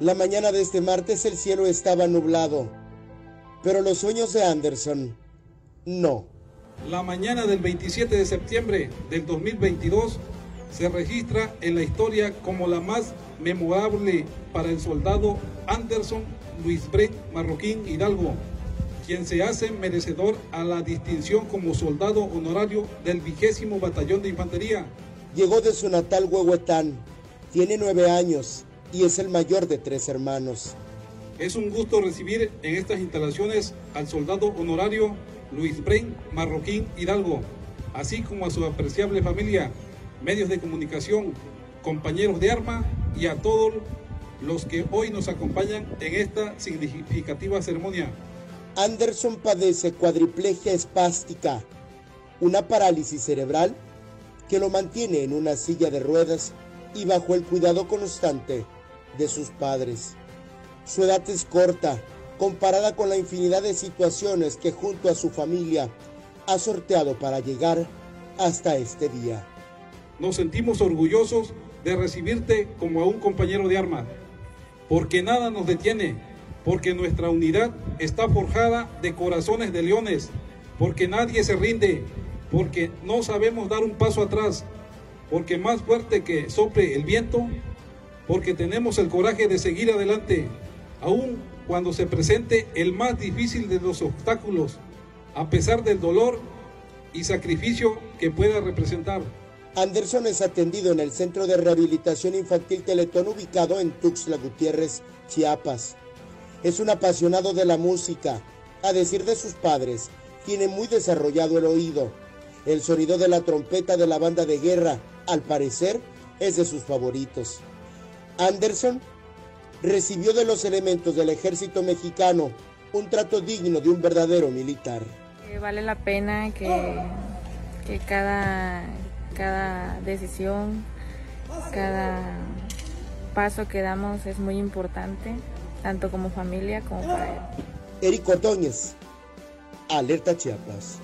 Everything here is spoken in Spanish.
La mañana de este martes el cielo estaba nublado, pero los sueños de Anderson no. La mañana del 27 de septiembre del 2022 se registra en la historia como la más memorable para el soldado Anderson Luis Brett Marroquín Hidalgo, quien se hace merecedor a la distinción como soldado honorario del vigésimo batallón de infantería. Llegó de su natal Huehuetán, tiene nueve años y es el mayor de tres hermanos. Es un gusto recibir en estas instalaciones al soldado honorario Luis Brain Marroquín Hidalgo, así como a su apreciable familia, medios de comunicación, compañeros de arma y a todos los que hoy nos acompañan en esta significativa ceremonia. Anderson padece cuadriplegia espástica, una parálisis cerebral que lo mantiene en una silla de ruedas y bajo el cuidado constante de sus padres. Su edad es corta comparada con la infinidad de situaciones que junto a su familia ha sorteado para llegar hasta este día. Nos sentimos orgullosos de recibirte como a un compañero de arma, porque nada nos detiene, porque nuestra unidad está forjada de corazones de leones, porque nadie se rinde, porque no sabemos dar un paso atrás, porque más fuerte que sople el viento, porque tenemos el coraje de seguir adelante, aun cuando se presente el más difícil de los obstáculos, a pesar del dolor y sacrificio que pueda representar. Anderson es atendido en el Centro de Rehabilitación Infantil Teletón ubicado en Tuxtla Gutiérrez, Chiapas. Es un apasionado de la música. A decir de sus padres, tiene muy desarrollado el oído. El sonido de la trompeta de la banda de guerra, al parecer, es de sus favoritos. Anderson recibió de los elementos del ejército mexicano un trato digno de un verdadero militar. Vale la pena que, que cada, cada decisión, cada paso que damos es muy importante, tanto como familia como para él. Eric Ordóñez, Alerta Chiapas.